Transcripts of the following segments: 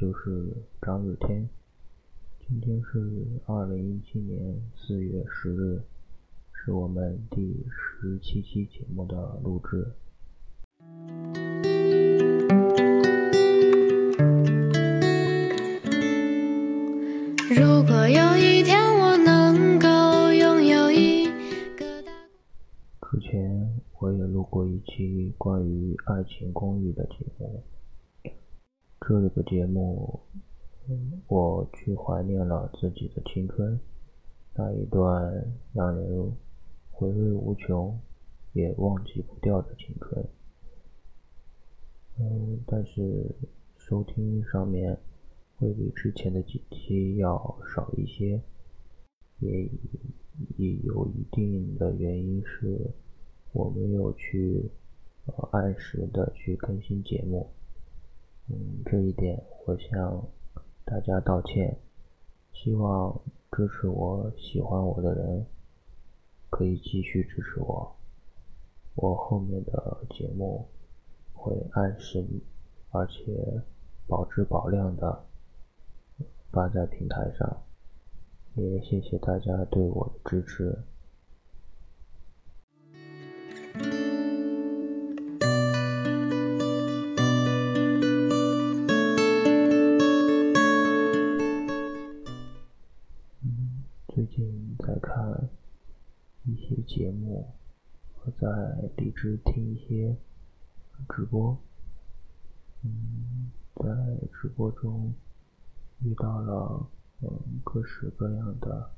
就是张日天。今天是二零一七年四月十日，是我们第十七期节目的录制。如果有一天我能够拥有一个大……之前我也录过一期关于《爱情公寓》的节目，这个节目。我去怀念了自己的青春，那一段让人回味无穷，也忘记不掉的青春。嗯，但是收听上面会比之前的几期要少一些，也也有一定的原因是我没有去按时的去更新节目。嗯，这一点我向。大家道歉，希望支持我、喜欢我的人可以继续支持我。我后面的节目会按时而且保质保量的发在平台上，也谢谢大家对我的支持。看一些节目，我在荔枝听一些直播，嗯，在直播中遇到了嗯各式各样的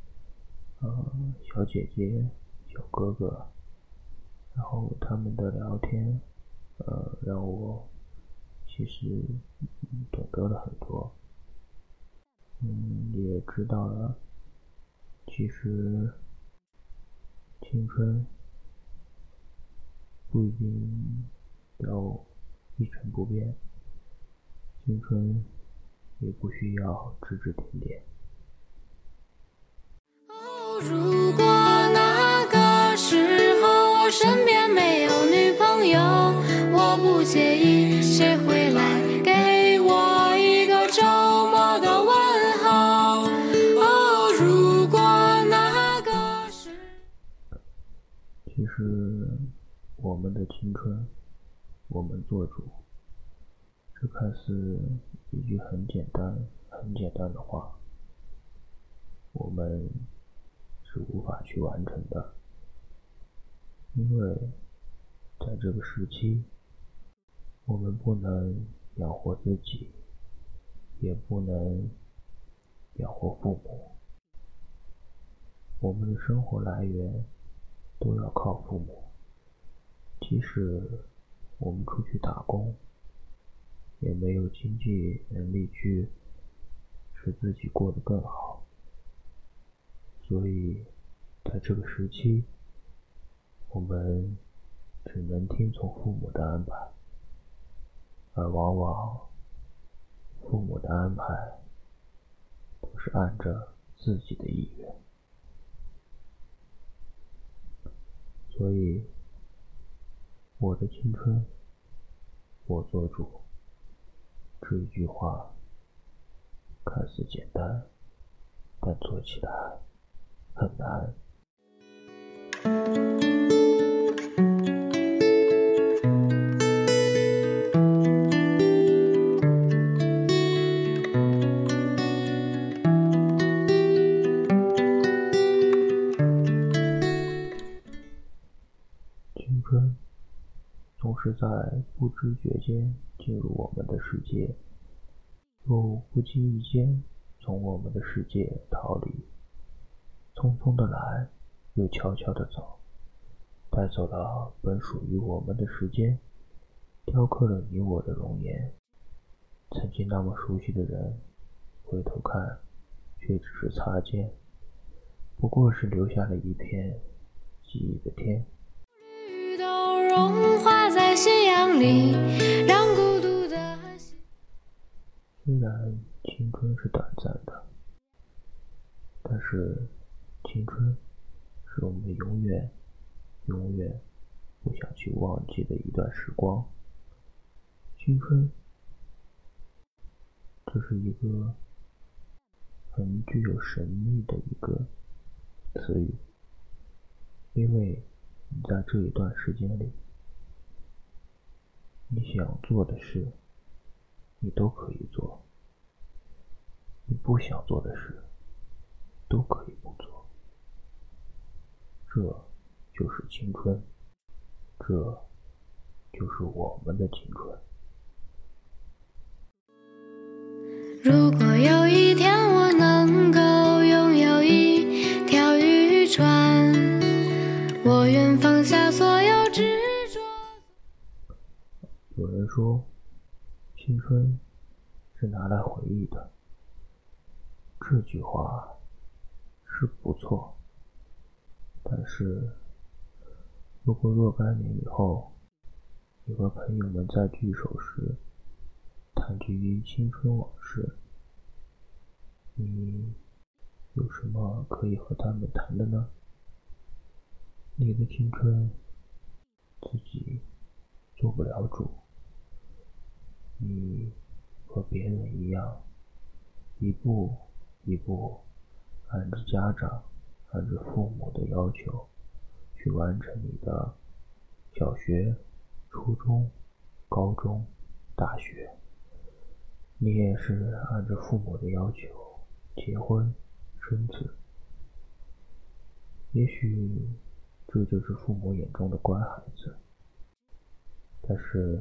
呃小姐姐、小哥哥，然后他们的聊天呃让我其实懂得了很多，嗯，也知道了其实。青春不一定要一成不变，青春也不需要指指点点。如果那个时候我身边没有女朋友，我不介意谁会其实。我们的青春，我们做主。这看似一句很简单、很简单的话，我们是无法去完成的，因为在这个时期，我们不能养活自己，也不能养活父母，我们的生活来源都要靠父母。即使我们出去打工，也没有经济能力去使自己过得更好，所以在这个时期，我们只能听从父母的安排，而往往父母的安排都是按着自己的意愿，所以。我的青春，我做主。这一句话看似简单，但做起来很难。在不知觉间进入我们的世界，又不经意间从我们的世界逃离，匆匆的来，又悄悄的走，带走了本属于我们的时间，雕刻了你我的容颜。曾经那么熟悉的人，回头看，却只是擦肩，不过是留下了一片记忆的天。融化在夕阳里，让孤独的虽然青春是短暂的，但是青春是我们永远、永远不想去忘记的一段时光。青春这是一个很具有神秘的一个词语，因为你在这一段时间里，你想做的事，你都可以做；你不想做的事，都可以不做。这就是青春，这就是我们的青春。如果有说，青春是拿来回忆的。这句话是不错，但是如果若干年以后，你和朋友们在聚首时，谈及青春往事，你有什么可以和他们谈的呢？你的青春自己做不了主，你和别人一样，一步一步按着家长、按着父母的要求去完成你的小学、初中、高中、大学。你也是按着父母的要求结婚生子，也许这就是父母眼中的乖孩子。但是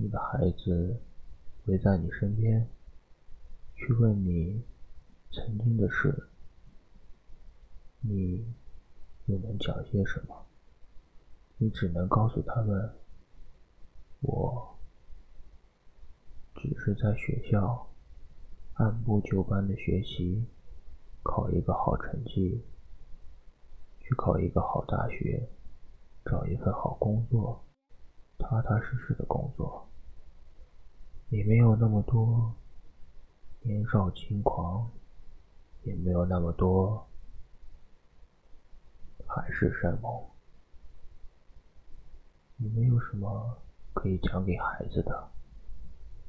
你的孩子围在你身边，去问你曾经的事，你又能讲些什么？你只能告诉他们，我只是在学校按部就班的学习，考一个好成绩，去考一个好大学，找一份好工作。踏踏实实的工作，也没有那么多年少轻狂，也没有那么多海誓山盟。你没有什么可以讲给孩子的，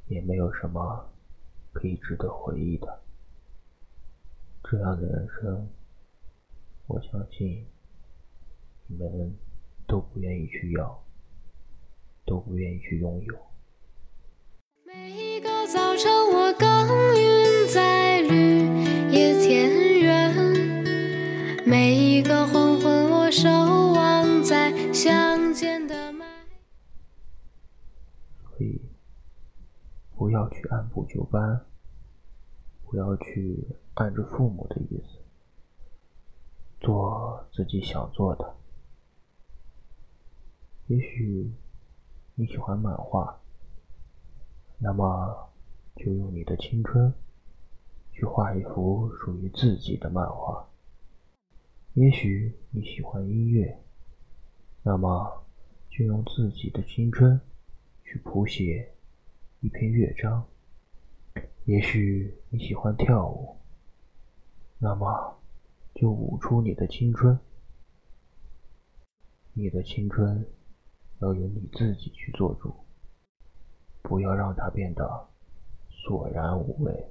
也没有什么可以值得回忆的。这样的人生，我相信你们都不愿意去要。都不愿意去拥有。每一个早晨，我耕耘在绿野田园；每一个黄昏，我守望在乡间的麦。所以，不要去按部就班，不要去按着父母的意思，做自己想做的。也许。你喜欢漫画，那么就用你的青春去画一幅属于自己的漫画。也许你喜欢音乐，那么就用自己的青春去谱写一篇乐章。也许你喜欢跳舞，那么就舞出你的青春。你的青春。要由你自己去做主，不要让它变得索然无味。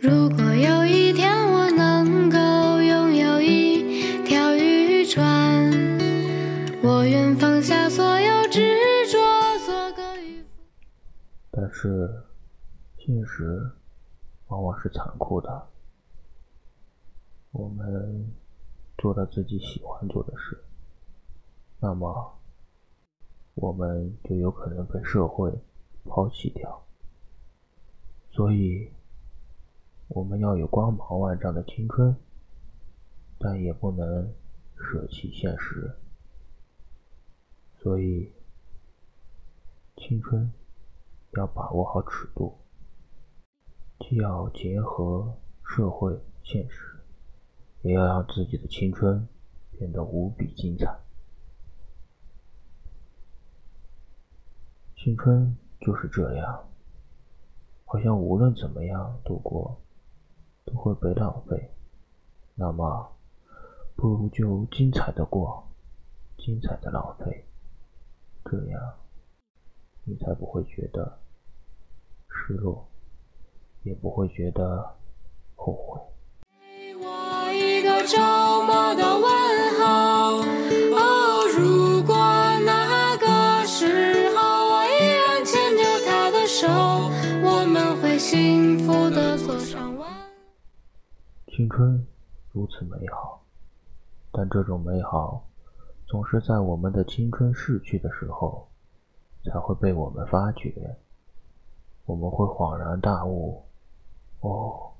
如果有一天我能够拥有一条渔船，我愿放下所有执着，做个渔夫。但是，现实往往是残酷的。我们做了自己喜欢做的事，那么我们就有可能被社会抛弃掉。所以，我们要有光芒万丈的青春，但也不能舍弃现实。所以，青春要把握好尺度，既要结合社会现实，也要让自己的青春变得无比精彩。青春就是这样，好像无论怎么样度过，都会被浪费。那么，不如就精彩的过，精彩的浪费，这样你才不会觉得失落，也不会觉得后悔。给我一个周末的问春如此美好，但这种美好总是在我们的青春逝去的时候，才会被我们发觉。我们会恍然大悟，哦，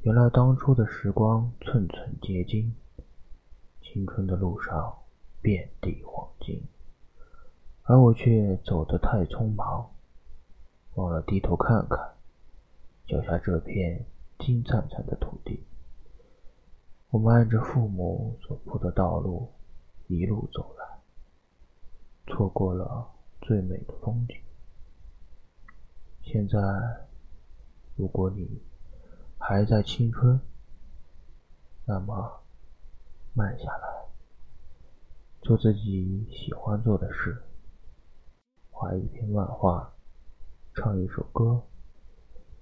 原来当初的时光寸寸结晶，青春的路上遍地黄金，而我却走得太匆忙，忘了低头看看脚下这片金灿灿的土地。我们按着父母所铺的道路一路走来，错过了最美的风景。现在，如果你还在青春，那么慢下来，做自己喜欢做的事，画一篇漫画，唱一首歌，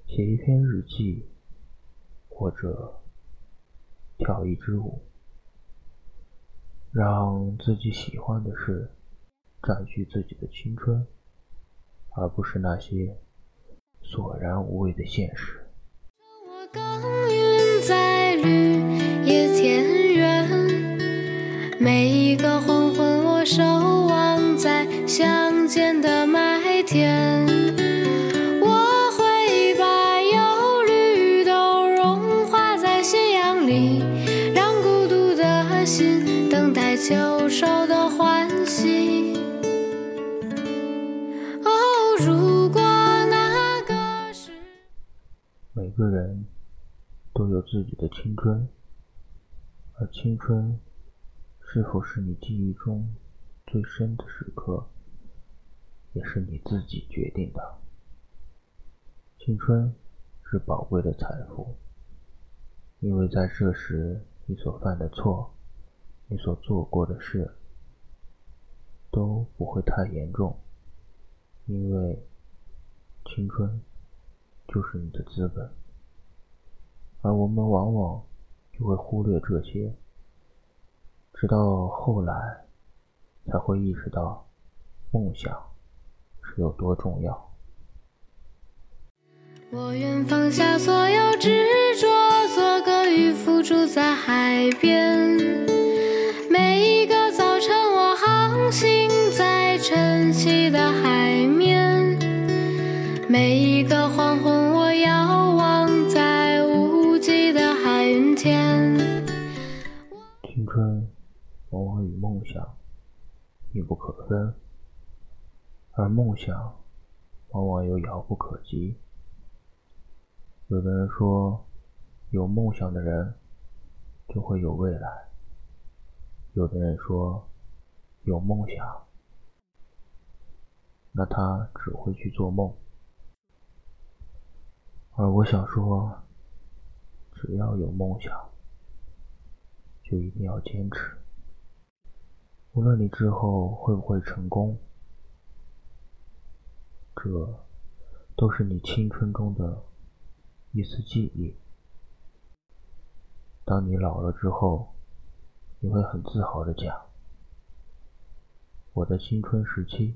写一篇日记，或者。跳一支舞，让自己喜欢的事占据自己的青春，而不是那些索然无味的现实。每一个黄昏，我守望在自己的青春，而青春是否是你记忆中最深的时刻，也是你自己决定的。青春是宝贵的财富，因为在这时你所犯的错，你所做过的事，都不会太严重，因为青春就是你的资本。而我们往往就会忽略这些，直到后来才会意识到梦想是有多重要。我愿放下所有执着，做个渔夫，住在海边。每一个早晨，我航行在晨曦的海面；每一往往与梦想密不可分，而梦想往往又遥不可及。有的人说，有梦想的人就会有未来；有的人说，有梦想，那他只会去做梦。而我想说，只要有梦想，就一定要坚持。无论你之后会不会成功，这都是你青春中的。一丝记忆。当你老了之后，你会很自豪的讲：“我的青春时期，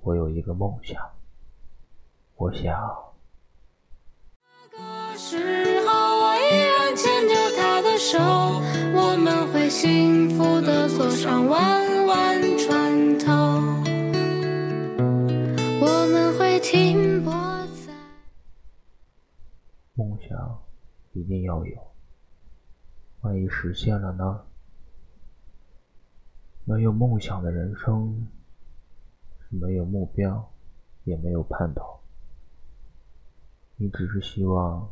我有一个梦想，我想。”时候，我依然牵着他的手，我们会幸福上弯弯船头，我们会停泊在。梦想一定要有，万一实现了呢？没有梦想的人生是没有目标，也没有盼头。你只是希望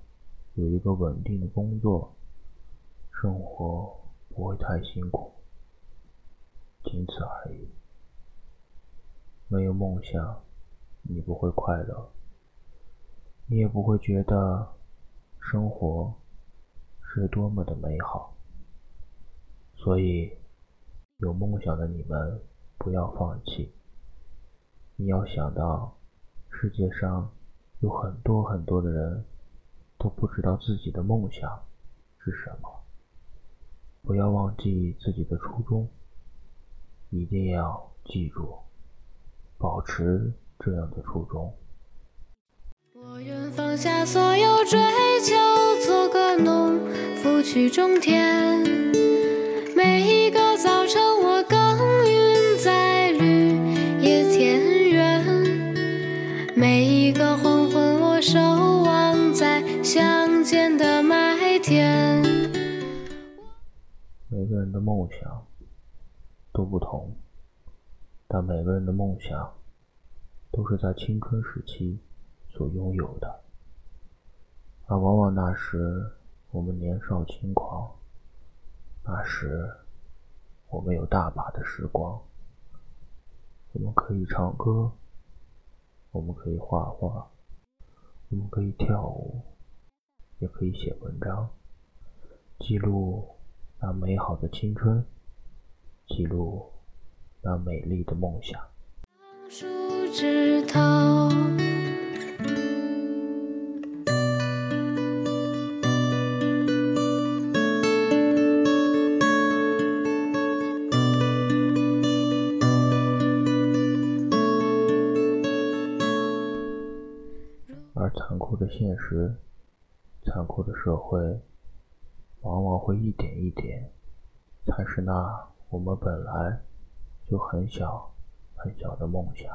有一个稳定的工作，生活不会太辛苦，仅此而已。没有梦想，你不会快乐，你也不会觉得生活是多么的美好。所以，有梦想的你们不要放弃。你要想到，世界上。有很多很多的人都不知道自己的梦想是什么。不要忘记自己的初衷，一定要记住，保持这样的初衷。我愿放下所有追求，做个农夫去种田。每一个早晨，我耕耘在绿野田园。每一个黄昏，我。守望在乡间的麦田。每个人的梦想都不同，但每个人的梦想都是在青春时期所拥有的。而往往那时我们年少轻狂，那时我们有大把的时光，我们可以唱歌，我们可以画画。我们可以跳舞，也可以写文章，记录那美好的青春，记录那美丽的梦想。树枝头。残酷的现实，残酷的社会，往往会一点一点蚕食那我们本来就很小很小的梦想，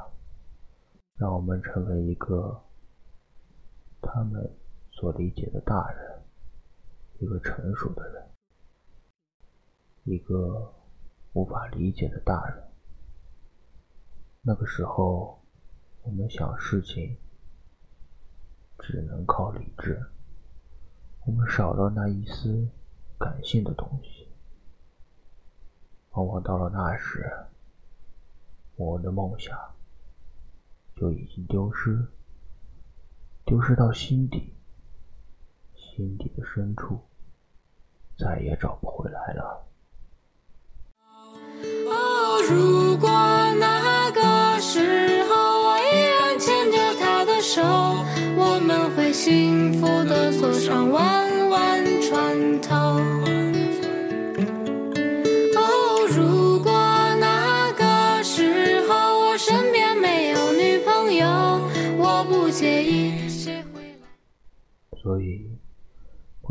让我们成为一个他们所理解的大人，一个成熟的人，一个无法理解的大人。那个时候，我们想事情。只能靠理智，我们少了那一丝感性的东西。往往到了那时，我的梦想就已经丢失，丢失到心底，心底的深处，再也找不回来了。哦，如果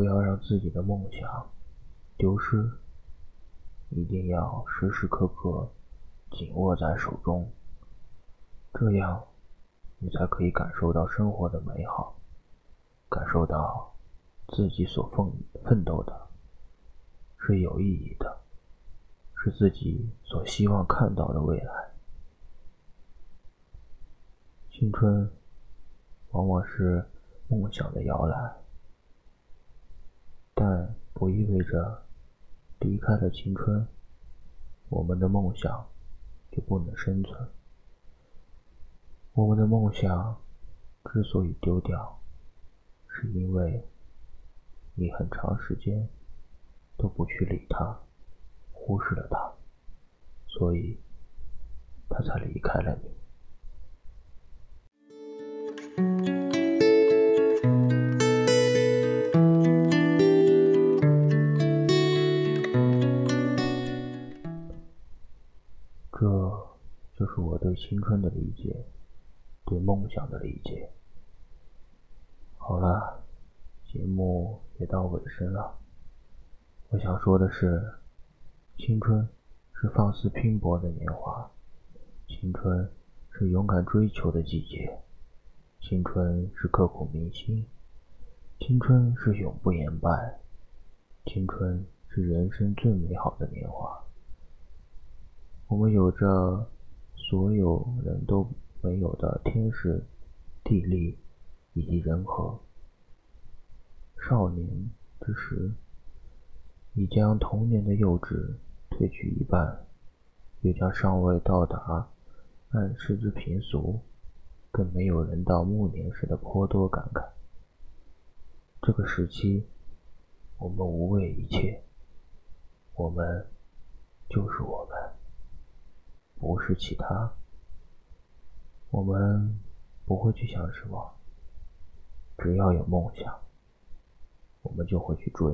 不要让自己的梦想丢失，一定要时时刻刻紧握在手中，这样你才可以感受到生活的美好。感受到自己所奋奋斗的是有意义的，是自己所希望看到的未来。青春往往是梦想的摇篮，但不意味着离开了青春，我们的梦想就不能生存。我们的梦想之所以丢掉，是因为你很长时间都不去理他，忽视了他，所以他才离开了你。想的理解。好了，节目也到尾声了。我想说的是，青春是放肆拼搏的年华，青春是勇敢追求的季节，青春是刻骨铭心，青春是永不言败，青春是人生最美好的年华。我们有着所有人都没有的天时、地利以及人和。少年之时，已将童年的幼稚褪去一半，又将尚未到达暗示之平俗，更没有人到暮年时的颇多感慨。这个时期，我们无畏一切，我们就是我们，不是其他。我们不会去想什么，只要有梦想，我们就会去追。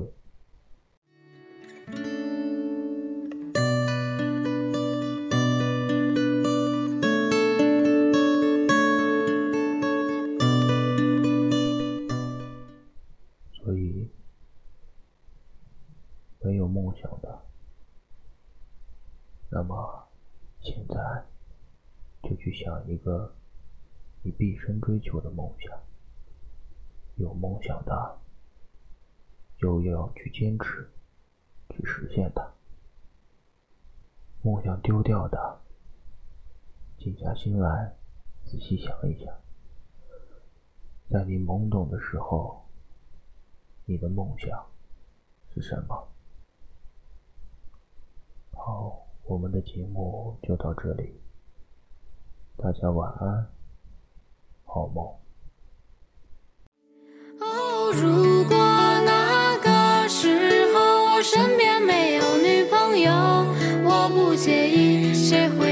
生追求的梦想。有梦想的，就要去坚持，去实现它。梦想丢掉的，静下心来，仔细想一想，在你懵懂的时候，你的梦想是什么？好，我们的节目就到这里，大家晚安，好吗。哦，如果那个时候我身边没有女朋友，我不介意谁会